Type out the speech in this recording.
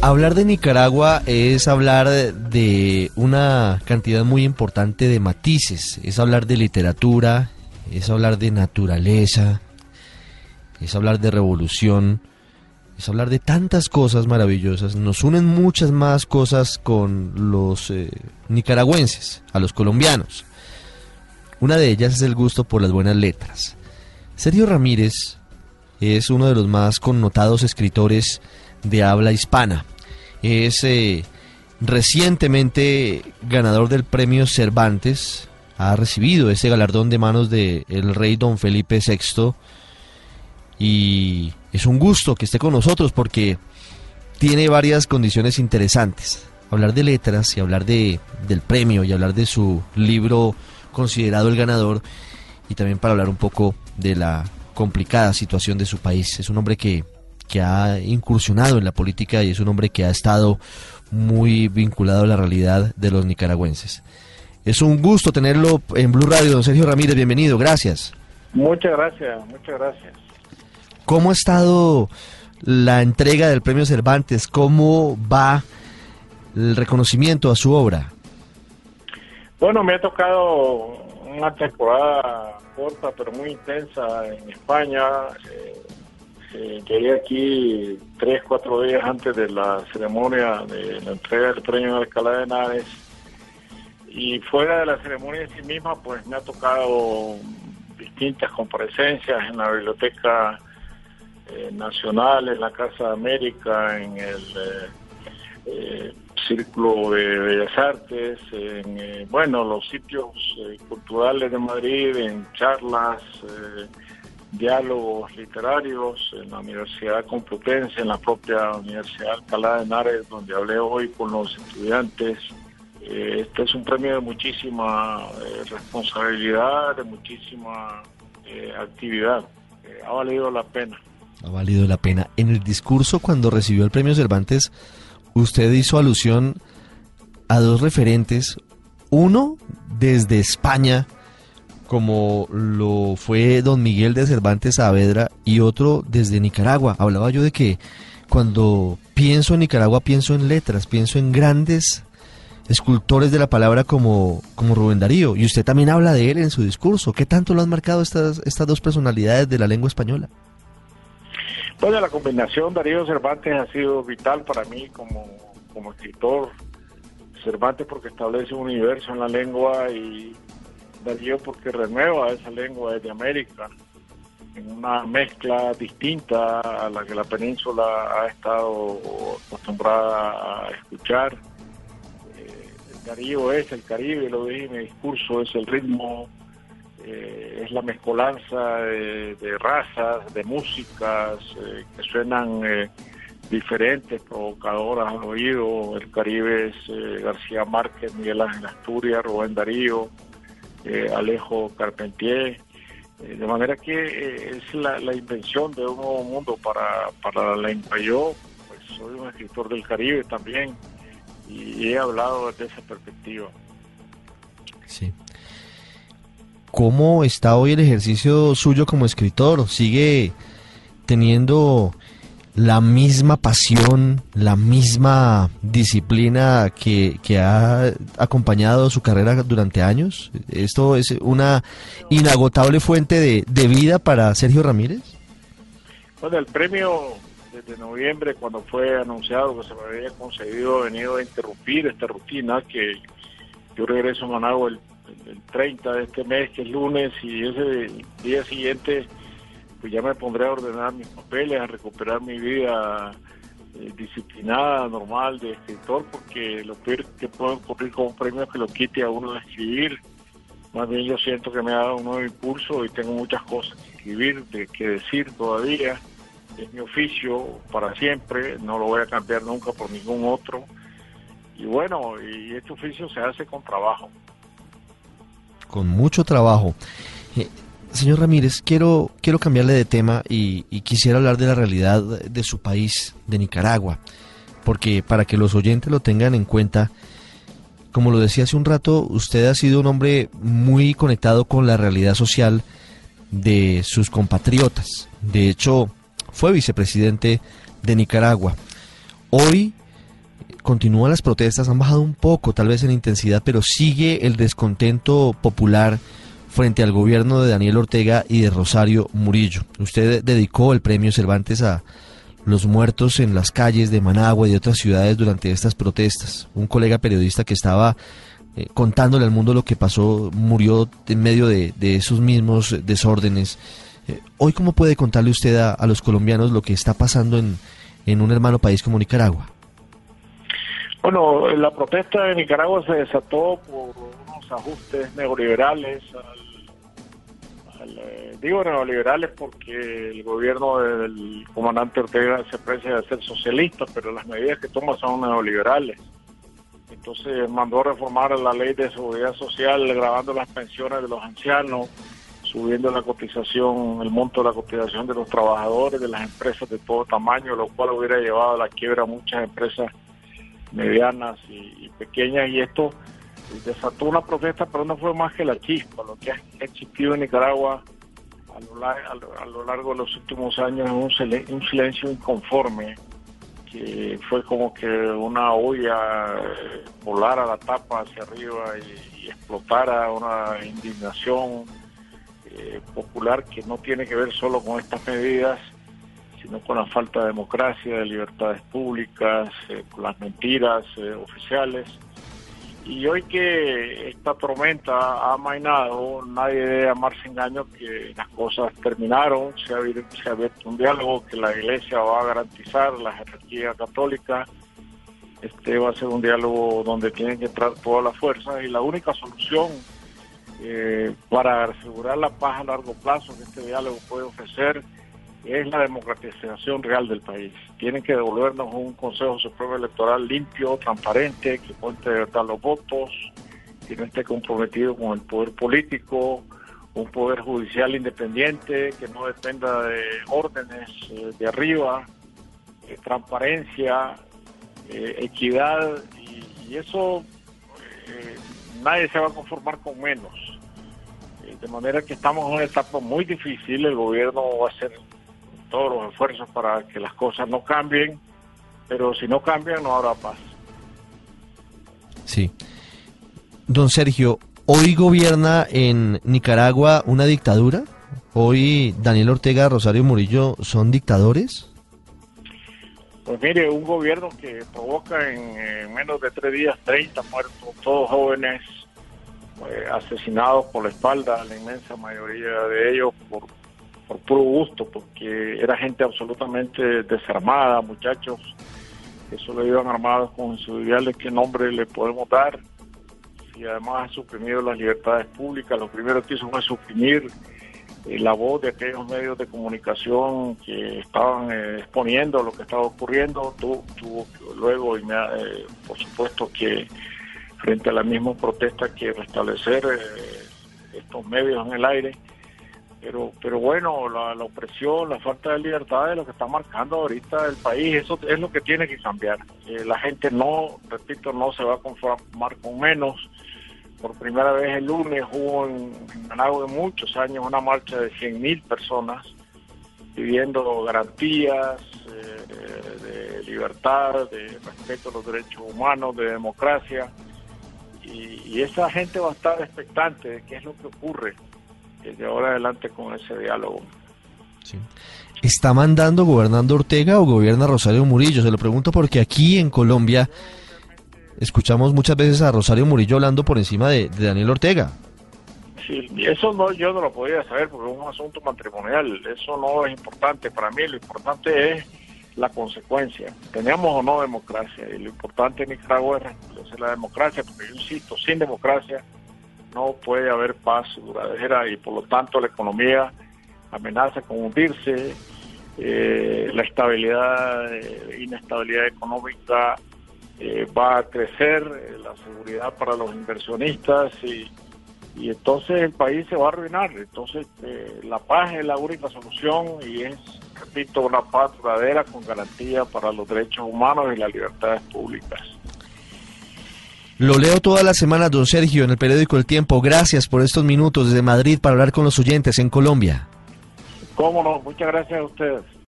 Hablar de Nicaragua es hablar de una cantidad muy importante de matices, es hablar de literatura, es hablar de naturaleza, es hablar de revolución, es hablar de tantas cosas maravillosas. Nos unen muchas más cosas con los eh, nicaragüenses, a los colombianos. Una de ellas es el gusto por las buenas letras. Sergio Ramírez es uno de los más connotados escritores de habla hispana. Es eh, recientemente ganador del premio Cervantes, ha recibido ese galardón de manos del el rey don Felipe VI y es un gusto que esté con nosotros porque tiene varias condiciones interesantes. Hablar de letras y hablar de, del premio y hablar de su libro considerado el ganador y también para hablar un poco de la complicada situación de su país. Es un hombre que que ha incursionado en la política y es un hombre que ha estado muy vinculado a la realidad de los nicaragüenses. Es un gusto tenerlo en Blue Radio, don Sergio Ramírez, bienvenido, gracias. Muchas gracias, muchas gracias. ¿Cómo ha estado la entrega del premio Cervantes? ¿Cómo va el reconocimiento a su obra? Bueno, me ha tocado una temporada corta pero muy intensa en España. Eh, eh, llegué aquí tres, cuatro días antes de la ceremonia de la entrega del premio de Alcalá de Henares. Y fuera de la ceremonia en sí misma, pues me ha tocado distintas comparecencias en la Biblioteca eh, Nacional, en la Casa de América, en el eh, eh, Círculo de Bellas Artes, en bueno, los sitios culturales de Madrid, en charlas diálogos literarios en la Universidad Complutense, en la propia Universidad Alcalá de Henares, donde hablé hoy con los estudiantes. Eh, este es un premio de muchísima eh, responsabilidad, de muchísima eh, actividad. ha valido la pena. Ha valido la pena. En el discurso cuando recibió el premio Cervantes, usted hizo alusión a dos referentes. Uno desde España, como lo fue don Miguel de Cervantes Saavedra y otro desde Nicaragua. Hablaba yo de que cuando pienso en Nicaragua pienso en letras, pienso en grandes escultores de la palabra como, como Rubén Darío. Y usted también habla de él en su discurso. ¿Qué tanto lo han marcado estas, estas dos personalidades de la lengua española? Bueno, la combinación Darío Cervantes ha sido vital para mí como, como escritor. Cervantes porque establece un universo en la lengua y Darío porque renueva esa lengua desde América en una mezcla distinta a la que la península ha estado acostumbrada a escuchar. Eh, Darío es el Caribe, lo dije en mi discurso, es el ritmo, eh, es la mezcolanza de, razas, de músicas eh, que suenan diferentes, provocadoras al oído. El Caribe es García Márquez, Miguel Ángel Asturias, Rubén Darío. Eh, Alejo Carpentier. Eh, de manera que eh, es la, invención de un nuevo mundo para, la lengua. Yo pues, soy un escritor del Caribe también y he hablado desde esa perspectiva. Sí. ¿Cómo está hoy el ejercicio suyo como escritor? ¿Sigue teniendo la misma pasión, la misma disciplina que, ha acompañado su carrera durante años? ¿Esto es una inagotable fuente de, vida para Sergio Ramírez? Bueno, el premio desde noviembre, cuando fue anunciado que se me había concedido, ha venido a interrumpir esta rutina que yo regreso a Managua el, el 30 de este mes, que es lunes, y ese día siguiente pues ya me pondré a ordenar mis papeles, a recuperar mi vida eh, disciplinada, normal de escritor, porque lo peor que puede ocurrir con un premio es que lo quite a uno de escribir. Más bien yo siento que me ha dado un nuevo impulso y tengo muchas cosas que escribir, de, que decir todavía. Es mi oficio para siempre, no lo voy a cambiar nunca por ningún otro. Y bueno, y este oficio se hace con trabajo. Con mucho trabajo. Señor Ramírez, quiero, quiero cambiarle de tema y, quisiera hablar de la realidad de su país, de Nicaragua, porque para que los oyentes lo tengan en cuenta, como lo decía hace un rato, usted ha sido un hombre muy conectado con la realidad social de sus compatriotas. De hecho, fue vicepresidente de Nicaragua. Hoy continúan las protestas, han bajado un poco tal vez en intensidad, pero sigue el descontento popular frente al gobierno de Daniel Ortega y de Rosario Murillo. Usted dedicó el premio Cervantes a los muertos en las calles de Managua y de otras ciudades durante estas protestas. Un colega periodista que estaba eh, contándole al mundo lo que pasó murió en medio de, esos mismos desórdenes. Eh, hoy, ¿cómo puede contarle usted a, los colombianos lo que está pasando en, en un hermano país como Nicaragua? Bueno, la protesta de Nicaragua se desató por unos ajustes neoliberales eh, digo neoliberales porque el gobierno del comandante Ortega se aprecia de ser socialista, pero las medidas que toma son neoliberales. Entonces mandó reformar la ley de seguridad social, grabando las pensiones de los ancianos, subiendo la cotización, el monto de la cotización de los trabajadores, de las empresas de todo tamaño, lo cual hubiera llevado a la quiebra a muchas empresas medianas y pequeñas. Y esto desató una protesta, pero no fue más que la chispa. Lo que ha existido en Nicaragua a lo, largo de los últimos años es un, silencio inconforme, que fue como que una olla eh, volara la tapa hacia arriba y, explotara una indignación eh, popular que no tiene que ver solo con estas medidas, sino con la falta de democracia, de libertades públicas, eh, con las mentiras oficiales y hoy que esta tormenta ha amainado, nadie debe amarse engaño que las cosas terminaron, se ha, abierto, un diálogo que la Iglesia va a garantizar, la jerarquía católica. Este va a ser un diálogo donde tienen que entrar todas las fuerzas y la única solución eh, para asegurar la paz a largo plazo que este diálogo puede ofrecer es la democratización real del país. Tienen que devolvernos un Consejo Supremo Electoral limpio, transparente, que cuente de verdad los votos, que no esté comprometido con el poder político, un poder judicial independiente, que no dependa de órdenes eh, de arriba, eh, transparencia, eh, equidad, y, y eso nadie se va a conformar con menos. de manera que estamos en una etapa muy difícil, el gobierno va a ser todos los esfuerzos para que las cosas no cambien, pero si no cambian no habrá paz. Sí. Don Sergio, ¿hoy gobierna en Nicaragua una dictadura? ¿Hoy Daniel Ortega, Rosario Murillo son dictadores? Pues mire, un gobierno que provoca en, menos de tres días 30 muertos, todos jóvenes eh, asesinados por la espalda, la inmensa mayoría de ellos por por puro gusto, porque era gente absolutamente desarmada, muchachos que solo iban armados con sus ideales, ¿qué nombre le podemos dar? Y además ha suprimido las libertades públicas, lo primero que hizo fue suprimir eh, la voz de aquellos medios de comunicación que estaban eh, exponiendo lo que estaba ocurriendo, tuvo, luego, eh, por supuesto, que frente a la misma protesta que restablecer estos medios en el aire pero pero bueno la, opresión la falta de libertad es lo que está marcando ahorita el país. Eso es lo que tiene que cambiar. Eh, la gente no repito no se va a conformar con menos. Por primera vez el lunes hubo en, Managua de muchos años una marcha de 100.000 personas pidiendo garantías eh, de libertad de respeto a los derechos humanos de democracia. Y, y esa gente va a estar expectante de qué es lo que ocurre de ahora adelante con ese diálogo. ¿Está mandando gobernando Ortega o gobierna Rosario Murillo? Se lo pregunto porque aquí en Colombia escuchamos muchas veces a Rosario Murillo hablando por encima de, Daniel Ortega. Sí, eso no, yo no lo podía saber porque es un asunto matrimonial. Eso no es importante para mí. Lo importante es la consecuencia. Tenemos o no democracia y lo importante en Nicaragua es la democracia, porque yo insisto, sin democracia no puede haber paz duradera y por lo tanto la economía amenaza con hundirse, eh, la estabilidad, eh, inestabilidad económica eh, va a crecer, la seguridad para los inversionistas y, y entonces el país se va a arruinar. Entonces la paz es la única solución y es, repito, una paz duradera con garantía para los derechos humanos y las libertades públicas. Lo leo todas las semanas, don Sergio, en el periódico El Tiempo. Gracias por estos minutos desde Madrid para hablar con los oyentes en Colombia. Cómo no, muchas gracias a ustedes.